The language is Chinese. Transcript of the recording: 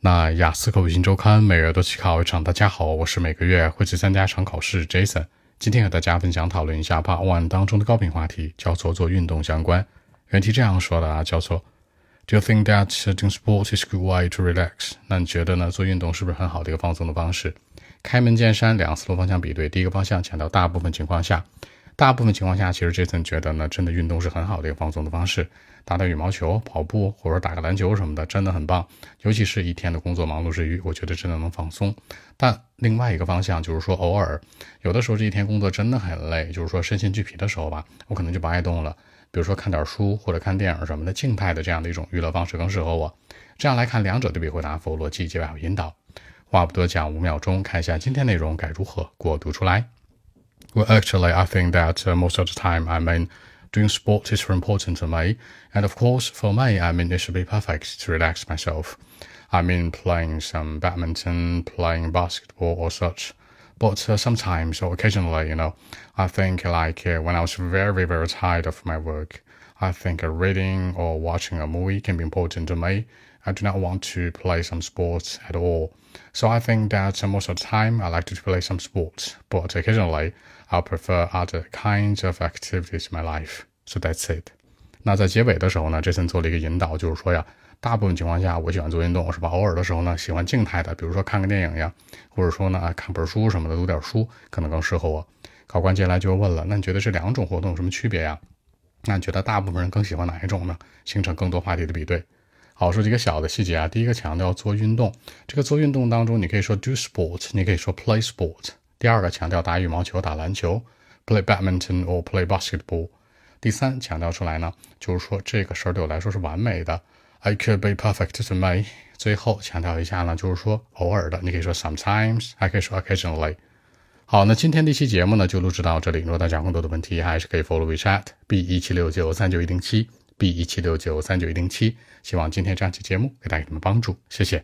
那雅思口语新周刊每月都去考一场。大家好，我是每个月会去参加一场考试 Jason。今天和大家分享讨论一下 Part One 当中的高频话题，叫做做运动相关。原题这样说的啊，叫做 Do you think that doing sport is good way to relax？那你觉得呢？做运动是不是很好的一个放松的方式？开门见山，两个思路方向比对。第一个方向强调大部分情况下。大部分情况下，其实 Jason 觉得呢，真的运动是很好的一个放松的方式，打打羽毛球、跑步或者打个篮球什么的，真的很棒。尤其是一天的工作忙碌之余，我觉得真的能放松。但另外一个方向就是说，偶尔有的时候这一天工作真的很累，就是说身心俱疲的时候吧，我可能就不爱动了。比如说看点书或者看电影什么的，静态的这样的一种娱乐方式更适合我。这样来看，两者对比回答，符合逻辑结尾有引导。话不多讲，五秒钟看一下今天内容该如何过渡出来。Well, actually, I think that uh, most of the time, I mean, doing sport is important to me. And of course, for me, I mean, it should be perfect to relax myself. I mean, playing some badminton, playing basketball or such. But uh, sometimes or occasionally, you know, I think like uh, when I was very, very tired of my work, I think reading or watching a movie can be important to me. I do not want to play some sports at all. So I think that most of the time I like to play some sports, but occasionally I prefer other kinds of activities in my life. So that's it. 那在结尾的时候呢，Jason 做了一个引导，就是说呀，大部分情况下我喜欢做运动，是吧？偶尔的时候呢，喜欢静态的，比如说看个电影呀，或者说呢看本书什么的，读点书可能更适合我。考官接下来就问了，那你觉得这两种活动有什么区别呀？ 那你觉得大部分人更喜欢哪一种呢？形成更多话题的比对。好，说几个小的细节啊。第一个强调做运动，这个做运动当中，你可以说 do sport，你可以说 play sport。第二个强调打羽毛球、打篮球，play badminton or play basketball。第三强调出来呢，就是说这个事儿对我来说是完美的，I could be perfect to me。最后强调一下呢，就是说偶尔的，你可以说 sometimes，还可以说 occasionally。好，那今天这期节目呢就录制到这里。如果大家更多的问题，还是可以 follow WeChat b 一七六九三九一零七。B 一七六九三九一零七，希望今天这样期节目给大家什么帮助？谢谢。